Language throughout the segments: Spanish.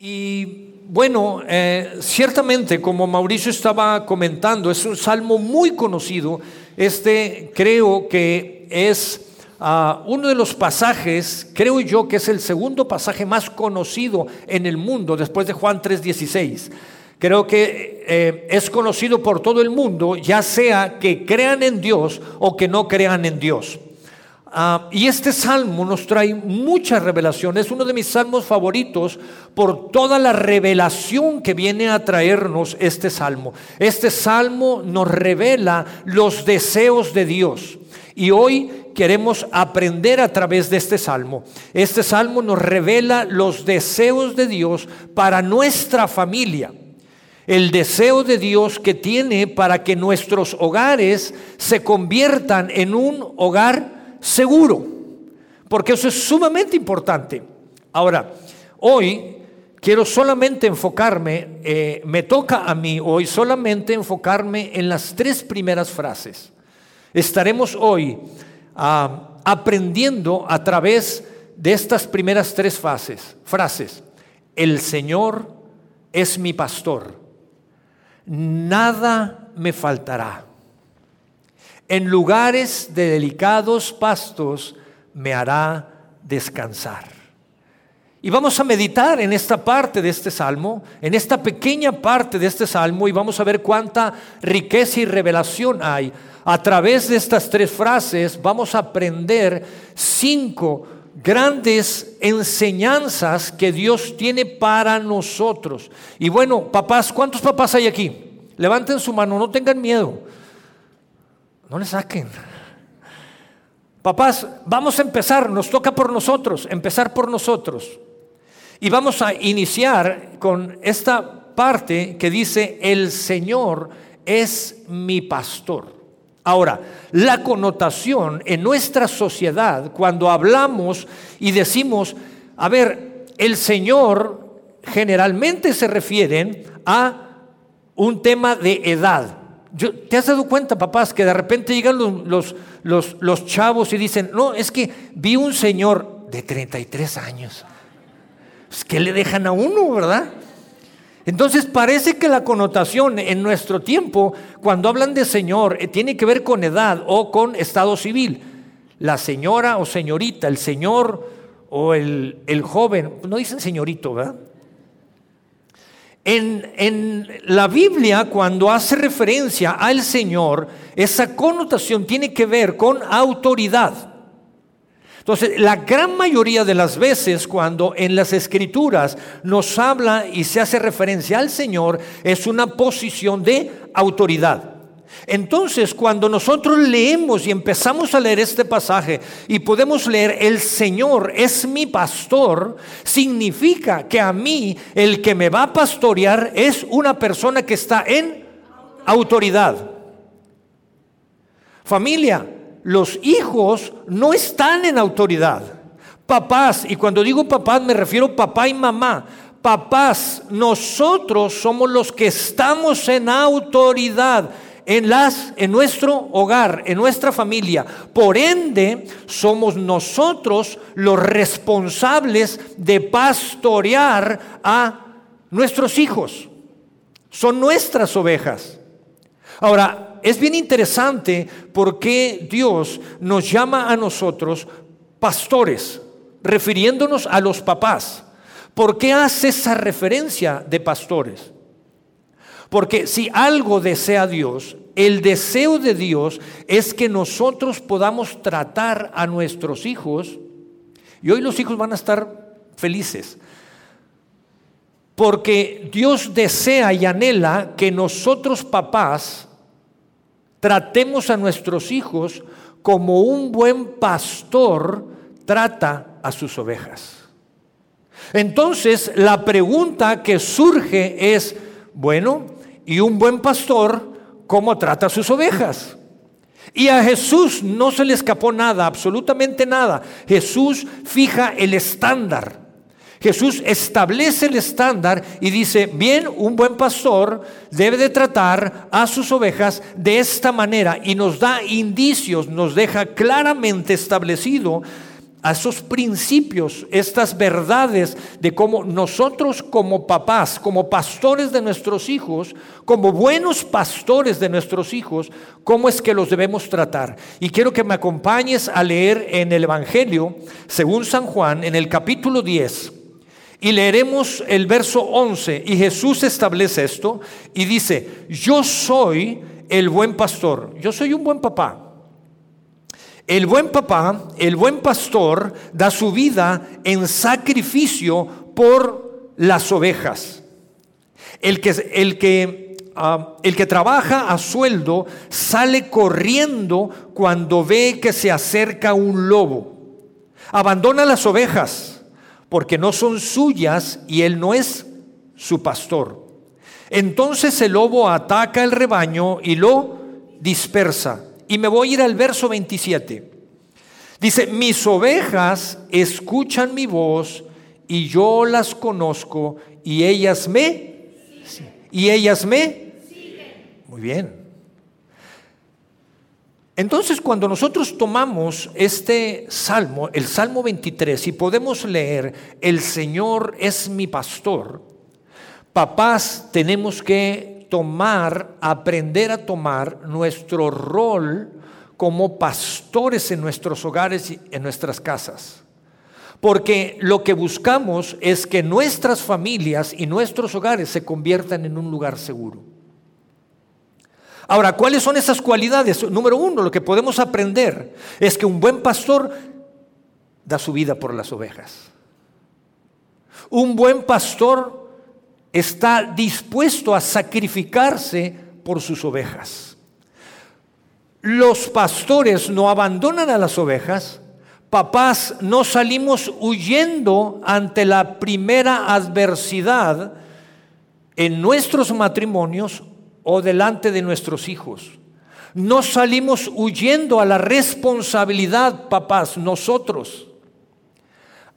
Y bueno, eh, ciertamente, como Mauricio estaba comentando, es un salmo muy conocido. Este creo que es ah, uno de los pasajes, creo yo que es el segundo pasaje más conocido en el mundo después de Juan 3:16. Creo que eh, es conocido por todo el mundo, ya sea que crean en Dios o que no crean en Dios. Ah, y este salmo nos trae mucha revelación. Es uno de mis salmos favoritos por toda la revelación que viene a traernos este salmo. Este salmo nos revela los deseos de Dios. Y hoy queremos aprender a través de este salmo. Este salmo nos revela los deseos de Dios para nuestra familia. El deseo de Dios que tiene para que nuestros hogares se conviertan en un hogar seguro, porque eso es sumamente importante. Ahora, hoy quiero solamente enfocarme, eh, me toca a mí hoy solamente enfocarme en las tres primeras frases. Estaremos hoy ah, aprendiendo a través de estas primeras tres frases. El Señor es mi pastor, nada me faltará. En lugares de delicados pastos me hará descansar. Y vamos a meditar en esta parte de este salmo, en esta pequeña parte de este salmo, y vamos a ver cuánta riqueza y revelación hay. A través de estas tres frases vamos a aprender cinco grandes enseñanzas que Dios tiene para nosotros. Y bueno, papás, ¿cuántos papás hay aquí? Levanten su mano, no tengan miedo. No le saquen. Papás, vamos a empezar, nos toca por nosotros, empezar por nosotros. Y vamos a iniciar con esta parte que dice, el Señor es mi pastor. Ahora, la connotación en nuestra sociedad, cuando hablamos y decimos, a ver, el Señor generalmente se refieren a un tema de edad. ¿Te has dado cuenta, papás, que de repente llegan los, los, los, chavos y dicen, no, es que vi un señor de 33 años? Pues, ¿Qué le dejan a uno, verdad? Entonces parece que la connotación en nuestro tiempo, cuando hablan de señor, eh, tiene que ver con edad o con estado civil. La señora o señorita, el señor o el, el joven, no dicen señorito, ¿verdad? En, la Biblia, cuando hace referencia al Señor, esa connotación tiene que ver con autoridad. Entonces, la gran mayoría de las veces cuando en las escrituras nos habla y se hace referencia al Señor, es una posición de autoridad. Entonces, cuando nosotros leemos y empezamos a leer este pasaje y podemos leer, el Señor es mi pastor, significa que a mí el que me va a pastorear es una persona que está en autoridad. Familia, los hijos no están en autoridad. Papás, y cuando digo papás me refiero papá y mamá. Papás, nosotros somos los que estamos en autoridad en, las, en nuestro hogar, en nuestra familia. Por ende, somos nosotros los responsables de pastorear a nuestros hijos. Son nuestras ovejas. Ahora, es bien interesante porque Dios nos llama a nosotros pastores, refiriéndonos a los papás. ¿Por qué hace esa referencia de pastores? Porque si algo desea Dios, el deseo de Dios es que nosotros podamos tratar a nuestros hijos, y hoy los hijos van a estar felices, porque Dios desea y anhela que nosotros papás tratemos a nuestros hijos como un buen pastor trata a sus ovejas. Entonces, la pregunta que surge es, bueno, y un buen pastor cómo trata a sus ovejas. Y a Jesús no se le escapó nada, absolutamente nada. Jesús fija el estándar. Jesús establece el estándar y dice, bien, un buen pastor debe de tratar a sus ovejas de esta manera y nos da indicios, nos deja claramente establecido a esos principios, estas verdades de cómo nosotros como papás, como pastores de nuestros hijos, como buenos pastores de nuestros hijos, cómo es que los debemos tratar. Y quiero que me acompañes a leer en el Evangelio, según San Juan, en el capítulo 10. Y leeremos el verso 11 y Jesús establece esto y dice, yo soy el buen pastor, yo soy un buen papá. El buen papá, el buen pastor, da su vida en sacrificio por las ovejas. El que, el que, ah, el que trabaja a sueldo sale corriendo cuando ve que se acerca un lobo. Abandona las ovejas porque no son suyas y él no es su pastor. Entonces el lobo ataca el rebaño y lo dispersa. Y me voy a ir al verso 27. Dice, mis ovejas escuchan mi voz y yo las conozco y ellas me... Y ellas me... Muy bien. Entonces, cuando nosotros tomamos este salmo, el Salmo 23, y podemos leer, el Señor es mi pastor, papás tenemos que tomar, aprender a tomar nuestro rol como pastores en nuestros hogares y en nuestras casas. Porque lo que buscamos es que nuestras familias y nuestros hogares se conviertan en un lugar seguro. Ahora, ¿cuáles son esas cualidades? Número uno, lo que podemos aprender es que un buen pastor da su vida por las ovejas. Un buen pastor está dispuesto a sacrificarse por sus ovejas. Los pastores no abandonan a las ovejas, papás no salimos huyendo ante la primera adversidad en nuestros matrimonios o delante de nuestros hijos. No salimos huyendo a la responsabilidad, papás, nosotros.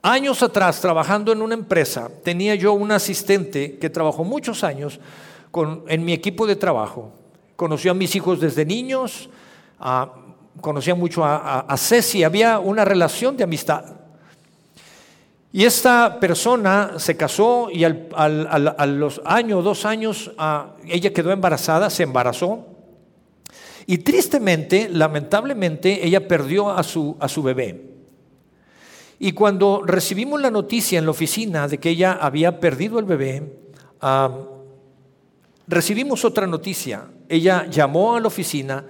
Años atrás, trabajando en una empresa, tenía yo un asistente que trabajó muchos años con, en mi equipo de trabajo. Conoció a mis hijos desde niños, conocía mucho a, Ceci, había una relación de amistad. Y esta persona se casó y al, a los años, dos años, ella quedó embarazada, se embarazó. Y tristemente, lamentablemente, ella perdió a su, a su bebé. Y cuando recibimos la noticia en la oficina de que ella había perdido el bebé, recibimos otra noticia. Ella llamó a la oficina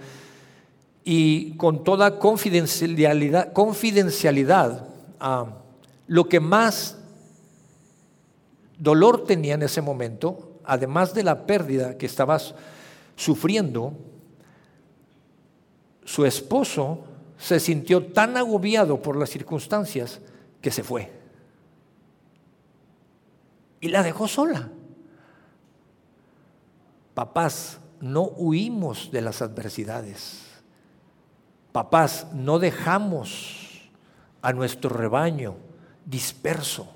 y con toda confidencialidad, confidencialidad lo que más dolor tenía en ese momento, además de la pérdida que estabas sufriendo, su esposo se sintió tan agobiado por las circunstancias que se fue. Y la dejó sola. Papás, no huimos de las adversidades. Papás, no dejamos a nuestro rebaño disperso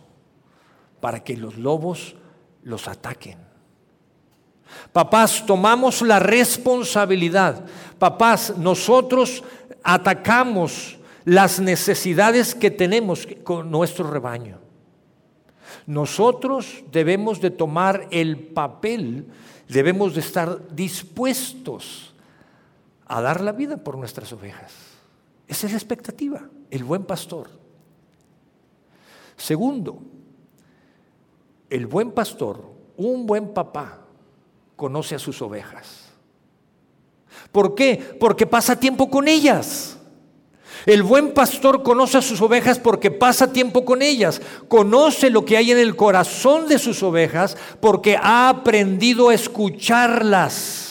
para que los lobos los ataquen. Papás, tomamos la responsabilidad. Papás, nosotros atacamos las necesidades que tenemos con nuestro rebaño. Nosotros debemos de tomar el papel, debemos de estar dispuestos a dar la vida por nuestras ovejas. Esa es la expectativa, el buen pastor. Segundo, el buen pastor, un buen papá, conoce a sus ovejas. ¿Por qué? Porque pasa tiempo con ellas. El buen pastor conoce a sus ovejas porque pasa tiempo con ellas, conoce lo que hay en el corazón de sus ovejas porque ha aprendido a escucharlas.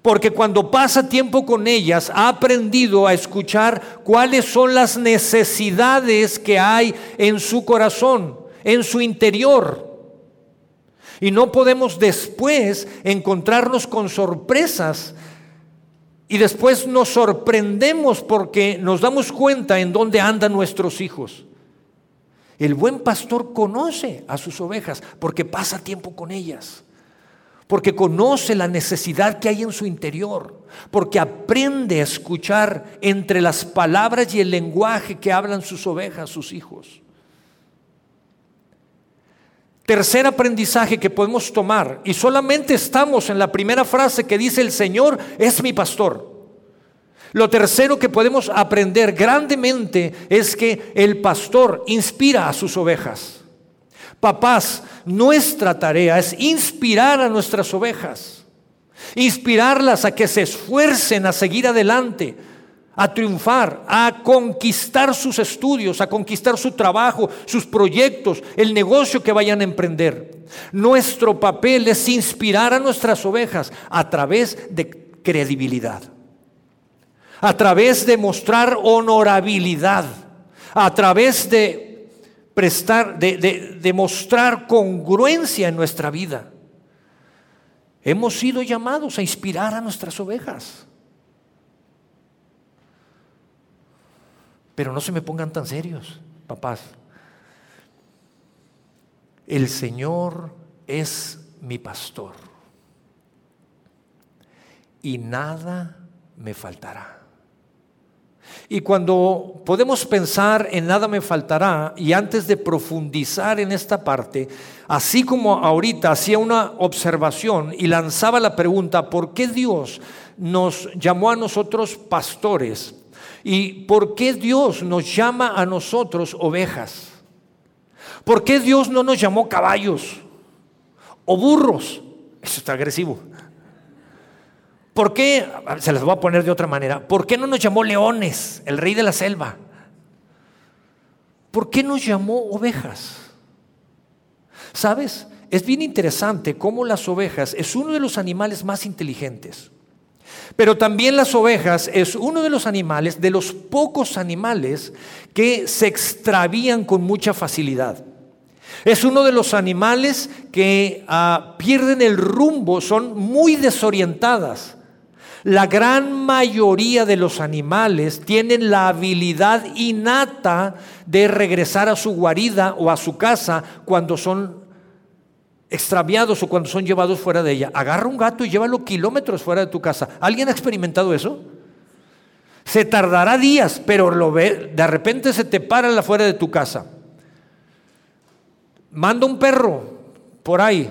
Porque cuando pasa tiempo con ellas ha aprendido a escuchar cuáles son las necesidades que hay en su corazón, en su interior. Y no podemos después encontrarnos con sorpresas y después nos sorprendemos porque nos damos cuenta en dónde andan nuestros hijos. El buen pastor conoce a sus ovejas porque pasa tiempo con ellas, porque conoce la necesidad que hay en su interior, porque aprende a escuchar entre las palabras y el lenguaje que hablan sus ovejas, sus hijos. Tercer aprendizaje que podemos tomar, y solamente estamos en la primera frase que dice el Señor es mi pastor. Lo tercero que podemos aprender grandemente es que el pastor inspira a sus ovejas. Papás, nuestra tarea es inspirar a nuestras ovejas, inspirarlas a que se esfuercen a seguir adelante, a triunfar, a conquistar sus estudios, a conquistar su trabajo, sus proyectos, el negocio que vayan a emprender. Nuestro papel es inspirar a nuestras ovejas a través de credibilidad, a través de mostrar honorabilidad, a través de prestar, de, demostrar congruencia en nuestra vida. Hemos sido llamados a inspirar a nuestras ovejas. Pero no se me pongan tan serios, papás. El Señor es mi pastor y nada me faltará. Y cuando podemos pensar en nada me faltará, y antes de profundizar en esta parte, así como ahorita hacía una observación y lanzaba la pregunta, ¿por qué Dios nos llamó a nosotros pastores? ¿Y por qué Dios nos llama a nosotros ovejas? ¿Por qué Dios no nos llamó caballos o burros? Eso está agresivo. ¿Por qué? Se las voy a poner de otra manera. ¿Por qué no nos llamó leones, el rey de la selva? ¿Por qué nos llamó ovejas? ¿Sabes? Es bien interesante cómo las ovejas es uno de los animales más inteligentes. Pero también las ovejas es uno de los animales, de los pocos animales que se extravían con mucha facilidad. Es uno de los animales que ah, pierden el rumbo, son muy desorientadas. La gran mayoría de los animales tienen la habilidad innata de regresar a su guarida o a su casa cuando son extraviados o cuando son llevados fuera de ella. Agarra un gato y llévalo kilómetros fuera de tu casa. ¿Alguien ha experimentado eso? Se tardará días, pero lo ve, de repente se te para fuera de tu casa. Manda un perro por ahí,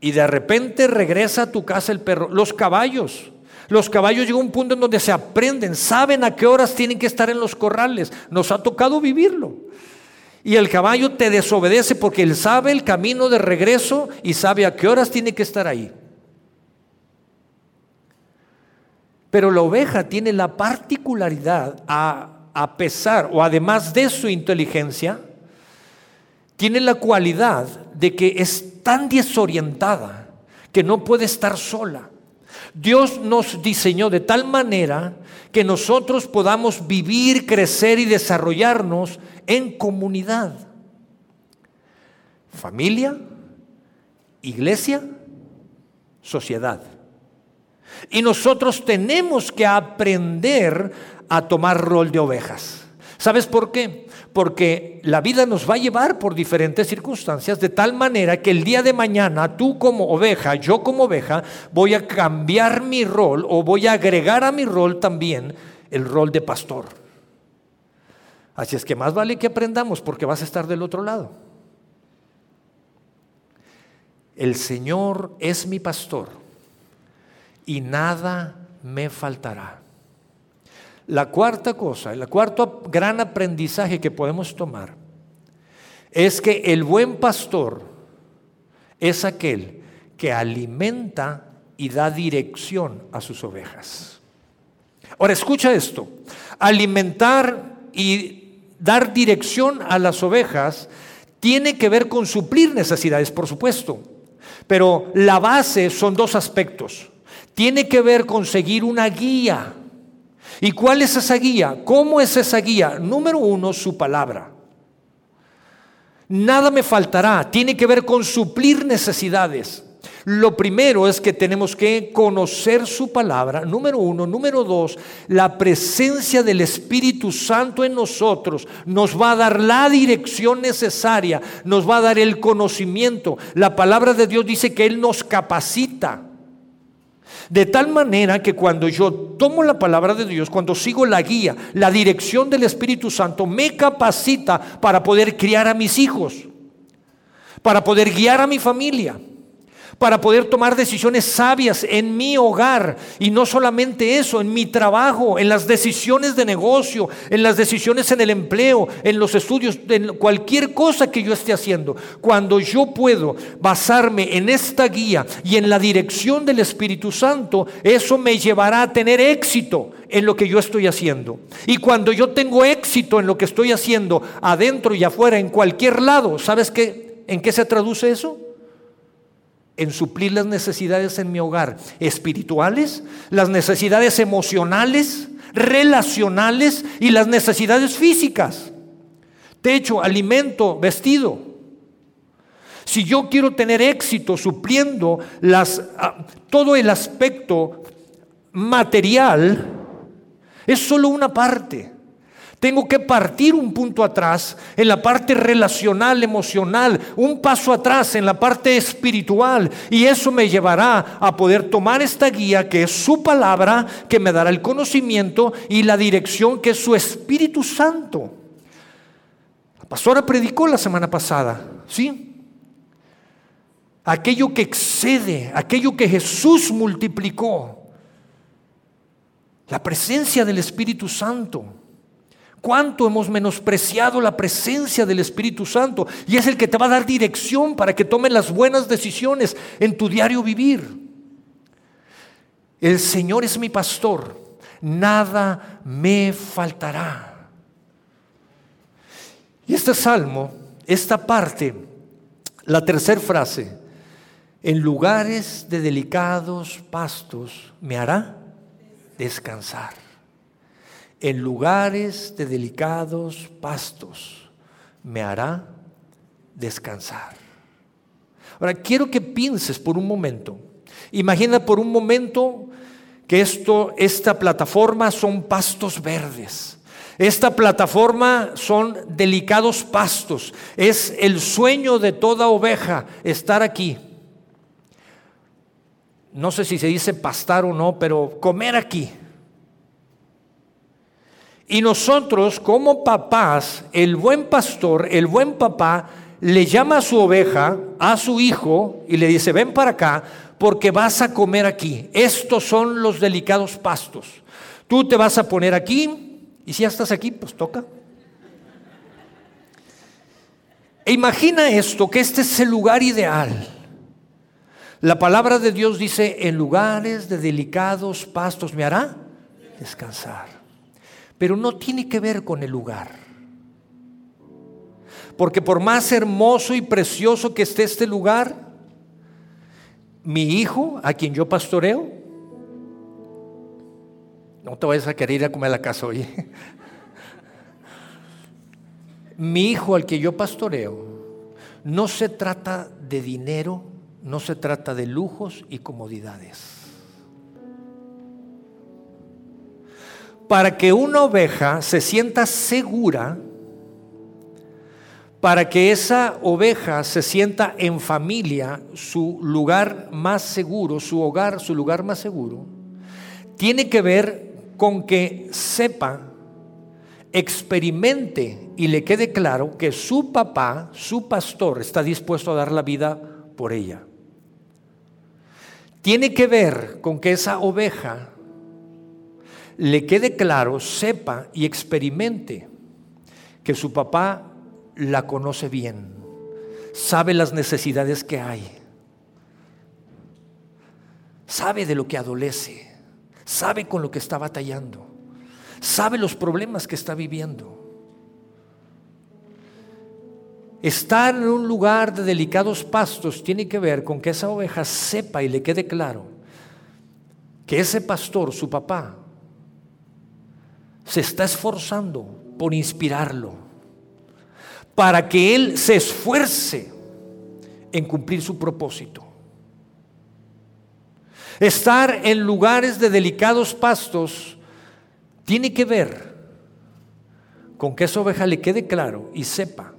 y de repente regresa a tu casa el perro. Los caballos. Los caballos llegan a un punto en donde se aprenden, saben a qué horas tienen que estar en los corrales. Nos ha tocado vivirlo. Y el caballo te desobedece porque él sabe el camino de regreso y sabe a qué horas tiene que estar ahí. Pero la oveja tiene la particularidad, a, a pesar o además de su inteligencia, tiene la cualidad de que es tan desorientada que no puede estar sola. Dios nos diseñó de tal manera que nosotros podamos vivir, crecer y desarrollarnos en comunidad. Familia, iglesia, sociedad. Y nosotros tenemos que aprender a tomar rol de ovejas. ¿Sabes por qué? Porque la vida nos va a llevar por diferentes circunstancias, de tal manera que el día de mañana tú como oveja, yo como oveja, voy a cambiar mi rol o voy a agregar a mi rol también el rol de pastor. Así es que más vale que aprendamos porque vas a estar del otro lado. El Señor es mi pastor y nada me faltará. La cuarta cosa, el cuarto gran aprendizaje que podemos tomar es que el buen pastor es aquel que alimenta y da dirección a sus ovejas. Ahora escucha esto, alimentar y dar dirección a las ovejas tiene que ver con suplir necesidades, por supuesto, pero la base son dos aspectos. Tiene que ver con seguir una guía ¿Y cuál es esa guía? ¿Cómo es esa guía? Número uno, su palabra. Nada me faltará. Tiene que ver con suplir necesidades. Lo primero es que tenemos que conocer su palabra, número uno. Número dos, la presencia del Espíritu Santo en nosotros nos va a dar la dirección necesaria, nos va a dar el conocimiento. La palabra de Dios dice que Él nos capacita. De tal manera que cuando yo tomo la palabra de Dios, cuando sigo la guía, la dirección del Espíritu Santo, me capacita para poder criar a mis hijos, para poder guiar a mi familia para poder tomar decisiones sabias en mi hogar. Y no solamente eso, en mi trabajo, en las decisiones de negocio, en las decisiones en el empleo, en los estudios, en cualquier cosa que yo esté haciendo. Cuando yo puedo basarme en esta guía y en la dirección del Espíritu Santo, eso me llevará a tener éxito en lo que yo estoy haciendo. Y cuando yo tengo éxito en lo que estoy haciendo, adentro y afuera, en cualquier lado, ¿sabes qué? ¿En qué se traduce eso? En suplir las necesidades en mi hogar espirituales, las necesidades emocionales, relacionales y las necesidades físicas. Techo, alimento, vestido. Si yo quiero tener éxito supliendo las, ah, todo el aspecto material, es solo una parte. Tengo que partir un punto atrás en la parte relacional, emocional, un paso atrás en la parte espiritual. Y eso me llevará a poder tomar esta guía que es su palabra, que me dará el conocimiento y la dirección que es su Espíritu Santo. La pastora predicó la semana pasada, ¿sí? Aquello que excede, aquello que Jesús multiplicó. La presencia del Espíritu Santo. Cuánto hemos menospreciado la presencia del Espíritu Santo y es el que te va a dar dirección para que tomes las buenas decisiones en tu diario vivir. El Señor es mi pastor, nada me faltará. Y este salmo, esta parte, la tercera frase, en lugares de delicados pastos me hará descansar en lugares de delicados pastos me hará descansar. Ahora, quiero que pienses por un momento. Imagina por un momento que esto, esta plataforma son pastos verdes. Esta plataforma son delicados pastos. Es el sueño de toda oveja estar aquí. No sé si se dice pastar o no, pero comer aquí. Y nosotros como papás, el buen pastor, el buen papá, le llama a su oveja, a su hijo, y le dice, ven para acá, porque vas a comer aquí. Estos son los delicados pastos. Tú te vas a poner aquí, y si ya estás aquí, pues toca. E imagina esto, que este es el lugar ideal. La palabra de Dios dice, en lugares de delicados pastos me hará descansar pero no tiene que ver con el lugar. Porque por más hermoso y precioso que esté este lugar, mi hijo, a quien yo pastoreo, no te vayas a querer ir a comer a la casa hoy. mi hijo al que yo pastoreo, no se trata de dinero, no se trata de lujos y comodidades. Para que una oveja se sienta segura, para que esa oveja se sienta en familia, su lugar más seguro, su hogar, su lugar más seguro, tiene que ver con que sepa, experimente y le quede claro que su papá, su pastor, está dispuesto a dar la vida por ella. Tiene que ver con que esa oveja le quede claro, sepa y experimente que su papá la conoce bien, sabe las necesidades que hay, sabe de lo que adolece, sabe con lo que está batallando, sabe los problemas que está viviendo. Estar en un lugar de delicados pastos tiene que ver con que esa oveja sepa y le quede claro que ese pastor, su papá, se está esforzando por inspirarlo, para que él se esfuerce en cumplir su propósito. Estar en lugares de delicados pastos tiene que ver con que esa oveja le quede claro y sepa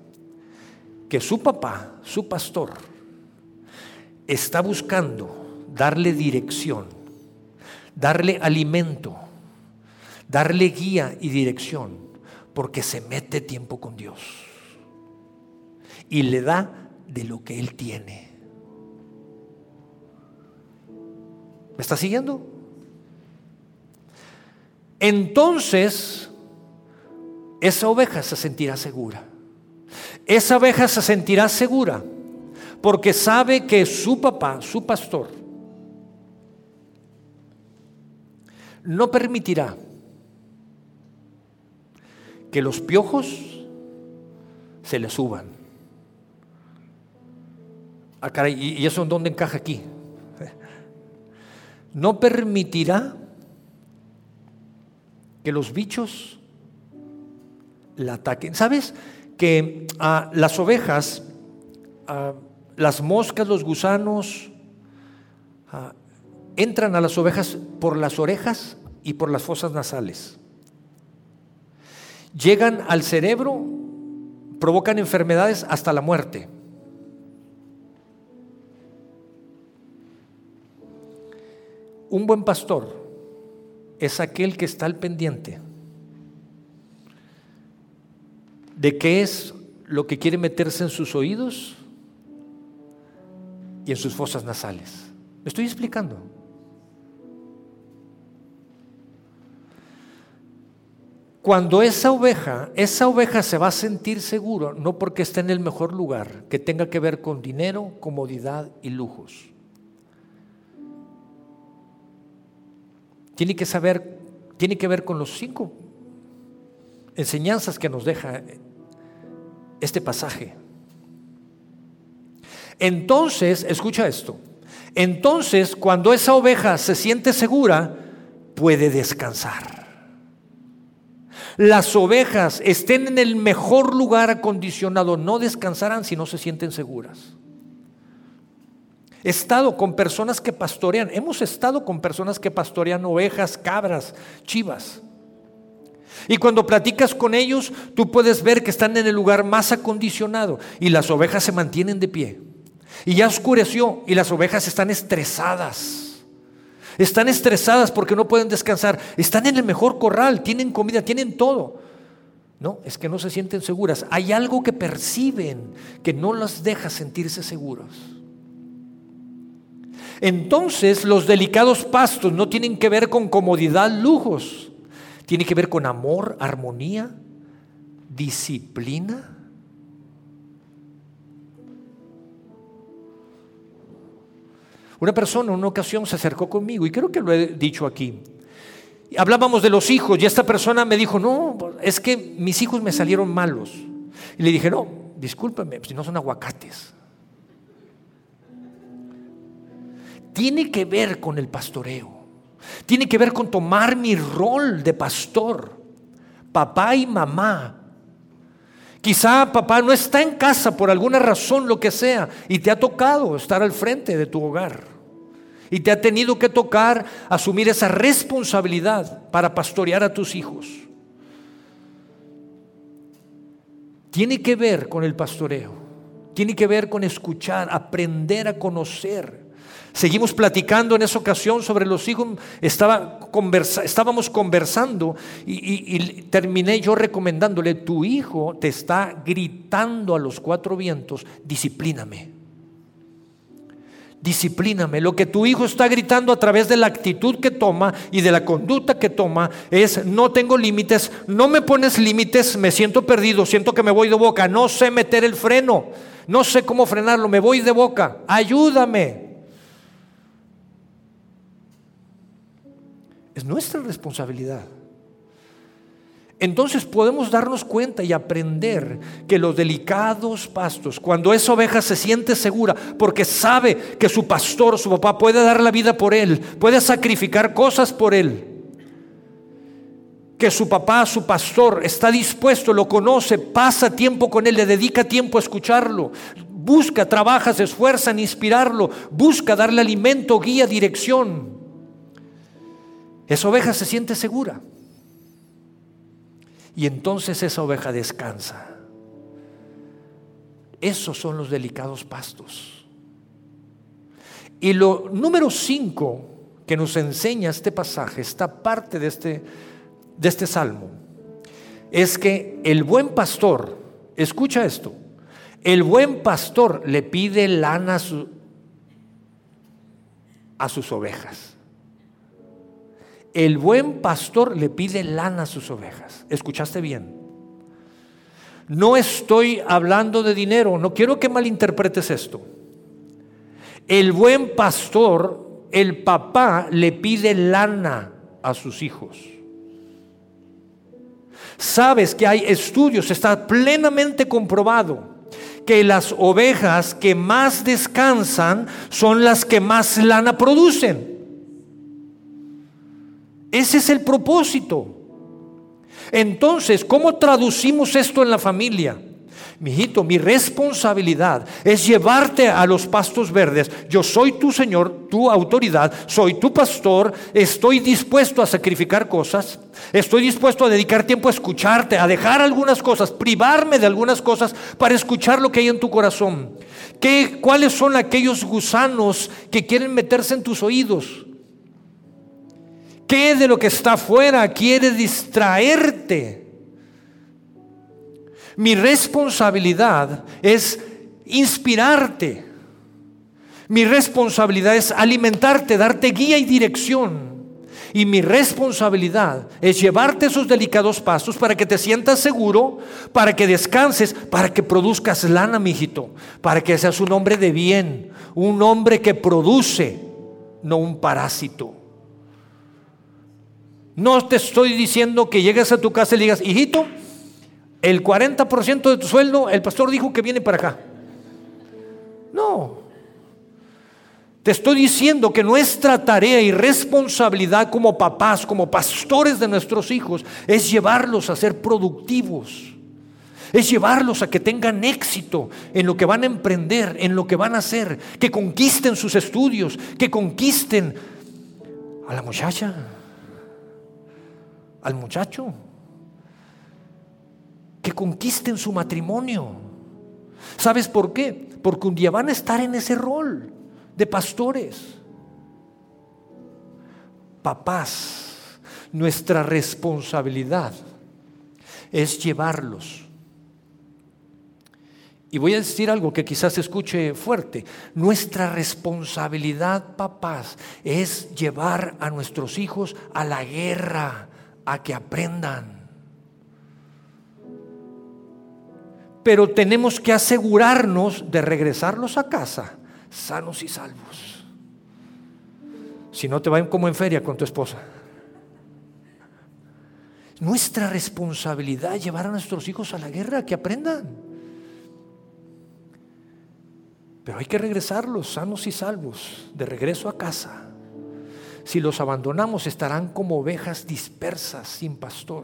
que su papá, su pastor, está buscando darle dirección, darle alimento, darle guía y dirección, porque se mete tiempo con Dios y le da de lo que Él tiene. ¿Me está siguiendo? Entonces, esa oveja se sentirá segura. Esa oveja se sentirá segura porque sabe que su papá, su pastor, no permitirá que los piojos se le suban. Ah, ¿y eso en dónde encaja aquí? No permitirá que los bichos la ataquen. ¿Sabes que ah, las ovejas, ah, las moscas, los gusanos, ah, entran a las ovejas por las orejas y por las fosas nasales? Llegan al cerebro, provocan enfermedades hasta la muerte. Un buen pastor es aquel que está al pendiente de qué es lo que quiere meterse en sus oídos y en sus fosas nasales. ¿Me estoy explicando? Cuando esa oveja, esa oveja se va a sentir seguro, no porque esté en el mejor lugar, que tenga que ver con dinero, comodidad y lujos. Tiene que saber, tiene que ver con los cinco enseñanzas que nos deja este pasaje. Entonces, escucha esto, entonces cuando esa oveja se siente segura, puede descansar. Las ovejas estén en el mejor lugar acondicionado, no descansarán si no se sienten seguras. He estado con personas que pastorean, hemos estado con personas que pastorean ovejas, cabras, chivas. Y cuando platicas con ellos, tú puedes ver que están en el lugar más acondicionado y las ovejas se mantienen de pie. Y ya oscureció y las ovejas están estresadas. Están estresadas porque no pueden descansar. Están en el mejor corral, tienen comida, tienen todo. No, es que no se sienten seguras. Hay algo que perciben que no las deja sentirse seguros. Entonces los delicados pastos no tienen que ver con comodidad, lujos tiene que ver con amor, armonía, disciplina. Una persona en una ocasión se acercó conmigo y creo que lo he dicho aquí. Hablábamos de los hijos y esta persona me dijo, no, es que mis hijos me salieron malos. Y le dije, no, discúlpame, si no son aguacates. Tiene que ver con el pastoreo. Tiene que ver con tomar mi rol de pastor, papá y mamá. Quizá papá no está en casa por alguna razón, lo que sea, y te ha tocado estar al frente de tu hogar. Y te ha tenido que tocar asumir esa responsabilidad para pastorear a tus hijos. Tiene que ver con el pastoreo. Tiene que ver con escuchar, aprender a conocer Seguimos platicando en esa ocasión sobre los hijos, estaba estábamos conversando y, y, terminé yo recomendándole, tu hijo te está gritando a los cuatro vientos, disciplíname. Disciplíname. Lo que tu hijo está gritando a través de la actitud que toma y de la conducta que toma es, no tengo límites, no me pones límites, me siento perdido, siento que me voy de boca, no sé meter el freno, no sé cómo frenarlo, me voy de boca, ayúdame. Es nuestra responsabilidad. Entonces podemos darnos cuenta y aprender que los delicados pastos, cuando esa oveja se siente segura, porque sabe que su pastor, su papá, puede dar la vida por él, puede sacrificar cosas por él, que su papá, su pastor, está dispuesto, lo conoce, pasa tiempo con él, le dedica tiempo a escucharlo, busca, trabaja, se esfuerza en inspirarlo, busca darle alimento, guía, dirección. Esa oveja se siente segura. Y entonces esa oveja descansa. Esos son los delicados pastos. Y lo número cinco que nos enseña este pasaje, esta parte de este, de este salmo, es que el buen pastor, escucha esto, el buen pastor le pide lana a, sus ovejas. El buen pastor le pide lana a sus ovejas. ¿Escuchaste bien? No estoy hablando de dinero, no quiero que malinterpretes esto. El buen pastor, el papá, le pide lana a sus hijos. Sabes que hay estudios, está plenamente comprobado que las ovejas que más descansan son las que más lana producen. Ese es el propósito. Entonces, ¿cómo traducimos esto en la familia? Mijito, mi responsabilidad es llevarte a los pastos verdes. Yo soy tu Señor, tu autoridad, soy tu pastor, estoy dispuesto a sacrificar cosas, estoy dispuesto a dedicar tiempo a escucharte, a dejar algunas cosas, privarme de algunas cosas para escuchar lo que hay en tu corazón. ¿Qué, ¿Cuáles son aquellos gusanos que quieren meterse en tus oídos? ¿Qué de lo que está afuera quiere distraerte? Mi responsabilidad es inspirarte. Mi responsabilidad es alimentarte, darte guía y dirección. Y mi responsabilidad es llevarte esos delicados pasos para que te sientas seguro, para que descanses, para que produzcas lana, mijito, para que seas un hombre de bien, un hombre que produce, no un parásito. No te estoy diciendo que llegues a tu casa y digas, hijito, el 40% de tu sueldo, el pastor dijo que viene para acá. No. Te estoy diciendo que nuestra tarea y responsabilidad como papás, como pastores de nuestros hijos, es llevarlos a ser productivos. Es llevarlos a que tengan éxito en lo que van a emprender, en lo que van a hacer, que conquisten sus estudios, que conquisten a la muchacha, al muchacho que conquisten su matrimonio. ¿Sabes por qué? Porque un día van a estar en ese rol de pastores. Papás, nuestra responsabilidad es llevarlos. Y voy a decir algo que quizás se escuche fuerte. Nuestra responsabilidad, papás, es llevar a nuestros hijos a la guerra, a que aprendan. pero tenemos que asegurarnos de regresarlos a casa sanos y salvos. Si no te van como en feria con tu esposa. Nuestra responsabilidad es llevar a nuestros hijos a la guerra, que aprendan. Pero hay que regresarlos sanos y salvos, de regreso a casa. Si los abandonamos estarán como ovejas dispersas sin pastor.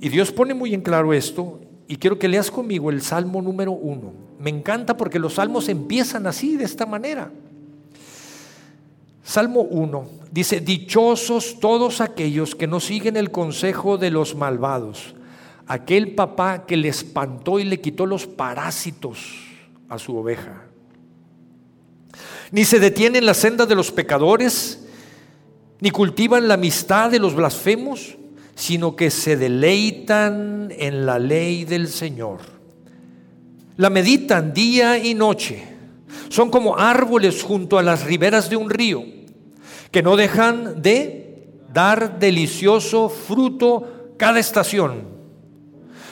Y Dios pone muy en claro esto y quiero que leas conmigo el Salmo número uno. Me encanta porque los salmos empiezan así, de esta manera. Salmo 1 dice, dichosos todos aquellos que no siguen el consejo de los malvados, aquel papá que le espantó y le quitó los parásitos a su oveja. Ni se detiene en la senda de los pecadores, ni cultivan la amistad de los blasfemos sino que se deleitan en la ley del Señor. La meditan día y noche. Son como árboles junto a las riberas de un río, que no dejan de dar delicioso fruto cada estación.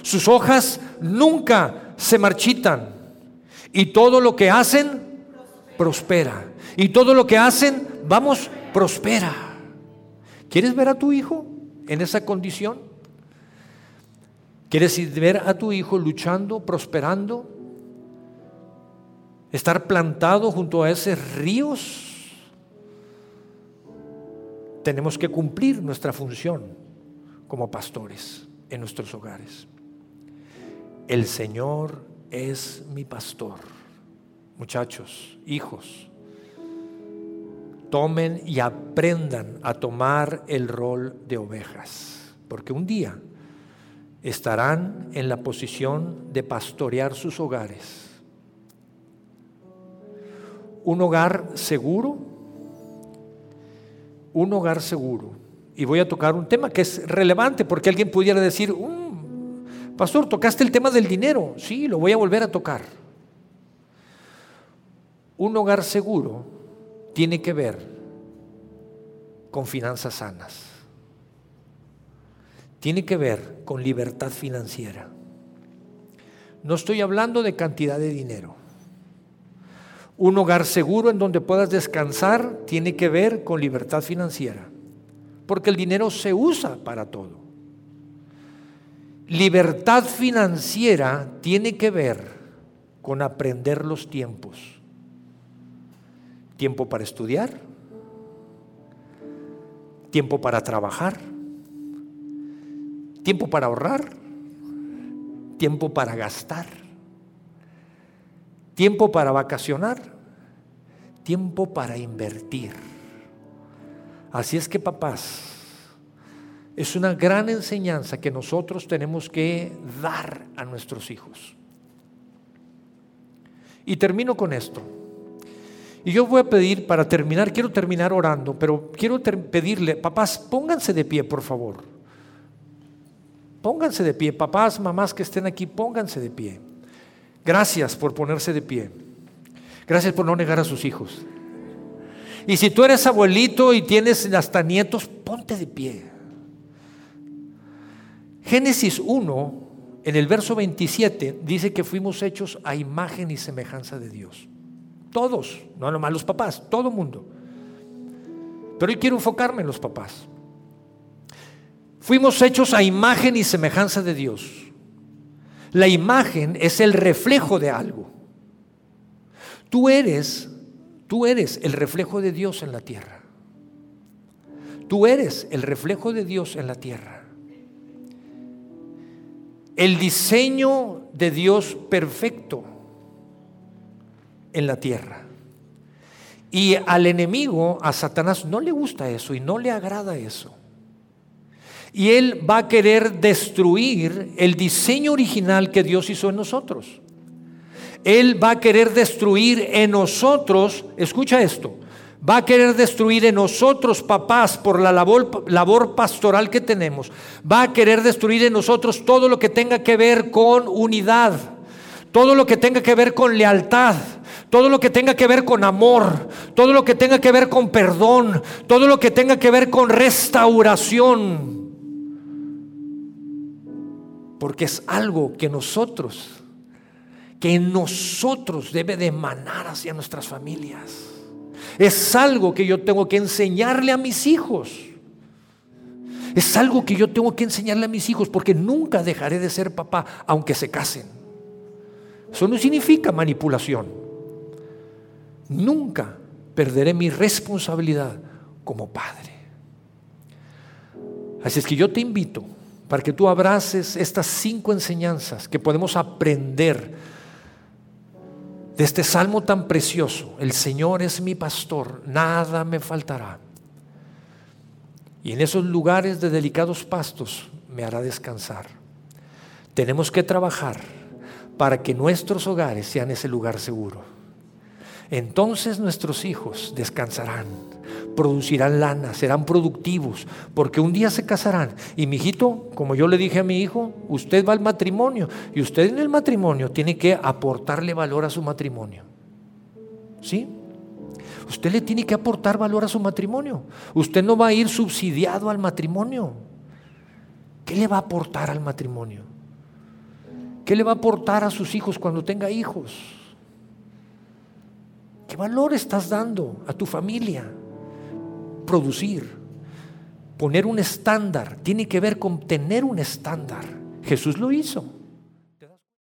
Sus hojas nunca se marchitan y todo lo que hacen prospera. Y todo lo que hacen, vamos, prospera. ¿Quieres ver a tu hijo? en esa condición? ¿Quieres ver a tu hijo luchando, prosperando? ¿Estar plantado junto a esos ríos? Tenemos que cumplir nuestra función como pastores en nuestros hogares. El Señor es mi pastor. Muchachos, hijos, tomen y aprendan a tomar el rol de ovejas, porque un día estarán en la posición de pastorear sus hogares. Un hogar seguro, un hogar seguro. Y voy a tocar un tema que es relevante porque alguien pudiera decir, mm, pastor, tocaste el tema del dinero. Sí, lo voy a volver a tocar. Un hogar seguro tiene que ver con finanzas sanas. Tiene que ver con libertad financiera. No estoy hablando de cantidad de dinero. Un hogar seguro en donde puedas descansar tiene que ver con libertad financiera, porque el dinero se usa para todo. Libertad financiera tiene que ver con aprender los tiempos tiempo para estudiar, tiempo para trabajar, tiempo para ahorrar, tiempo para gastar, tiempo para vacacionar, tiempo para invertir. Así es que papás, es una gran enseñanza que nosotros tenemos que dar a nuestros hijos. Y termino con esto. Y yo voy a pedir, para terminar, quiero terminar orando, pero quiero pedirle, papás, pónganse de pie, por favor. Pónganse de pie, papás, mamás que estén aquí, pónganse de pie. Gracias por ponerse de pie. Gracias por no negar a sus hijos. Y si tú eres abuelito y tienes hasta nietos, ponte de pie. Génesis 1, en el verso 27, dice que fuimos hechos a imagen y semejanza de Dios. Todos, no nomás los papás, todo mundo. Pero hoy quiero enfocarme en los papás. Fuimos hechos a imagen y semejanza de Dios. La imagen es el reflejo de algo. Tú eres, tú eres el reflejo de Dios en la tierra. Tú eres el reflejo de Dios en la tierra. El diseño de Dios perfecto en la tierra. Y al enemigo, a Satanás, no le gusta eso y no le agrada eso. Y él va a querer destruir el diseño original que Dios hizo en nosotros. Él va a querer destruir en nosotros, escucha esto, va a querer destruir en nosotros, papás, por la labor, labor, pastoral que tenemos, va a querer destruir en nosotros todo lo que tenga que ver con unidad, todo lo que tenga que ver con lealtad, todo lo que tenga que ver con amor, todo lo que tenga que ver con perdón, todo lo que tenga que ver con restauración. Porque es algo que nosotros, que en nosotros debe de emanar hacia nuestras familias. Es algo que yo tengo que enseñarle a mis hijos. Es algo que yo tengo que enseñarle a mis hijos porque nunca dejaré de ser papá aunque se casen. Eso no significa manipulación nunca perderé mi responsabilidad como padre. Así es que yo te invito para que tú abraces estas cinco enseñanzas que podemos aprender de este salmo tan precioso. El Señor es mi pastor, nada me faltará. Y en esos lugares de delicados pastos me hará descansar. Tenemos que trabajar para que nuestros hogares sean ese lugar seguro. Entonces nuestros hijos descansarán, producirán lana, serán productivos, porque un día se casarán. Y mi hijito, como yo le dije a mi hijo, usted va al matrimonio y usted en el matrimonio tiene que aportarle valor a su matrimonio. ¿Sí? Usted le tiene que aportar valor a su matrimonio. Usted no va a ir subsidiado al matrimonio. ¿Qué le va a aportar al matrimonio? ¿Qué le va a aportar a sus hijos cuando tenga hijos? ¿Qué valor estás dando a tu familia? Producir, poner un estándar, tiene que ver con tener un estándar. Jesús lo hizo.